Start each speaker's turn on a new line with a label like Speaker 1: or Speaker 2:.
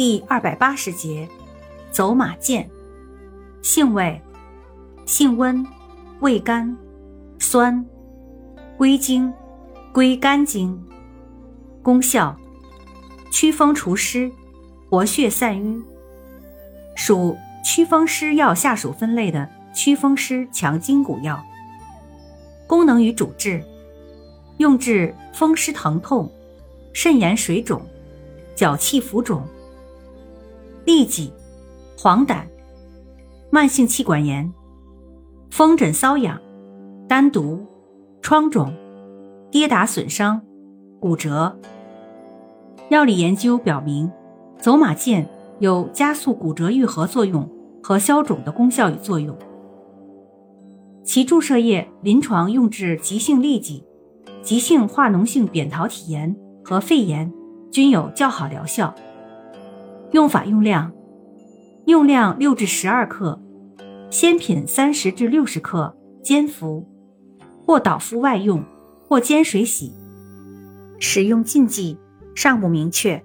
Speaker 1: 第二百八十节，走马健，性味，性温，味甘，酸，归经，归肝经。功效，祛风除湿，活血散瘀。属祛风湿药下属分类的祛风湿强筋骨药。功能与主治，用治风湿疼痛、肾炎水肿、脚气浮肿、痢疾、黄疸、慢性气管炎、风疹瘙痒、丹毒、疮肿、跌打损伤、骨折。药理研究表明，走马健有加速骨折愈合作用和消肿的功效与作用。其注射液临床用治急性痢疾、急性化脓性扁桃体炎和肺炎，均有较好疗效。用法用量：用量六至十二克，鲜品三十至六十克，煎服，或捣敷外用，或煎水洗。使用禁忌尚不明确。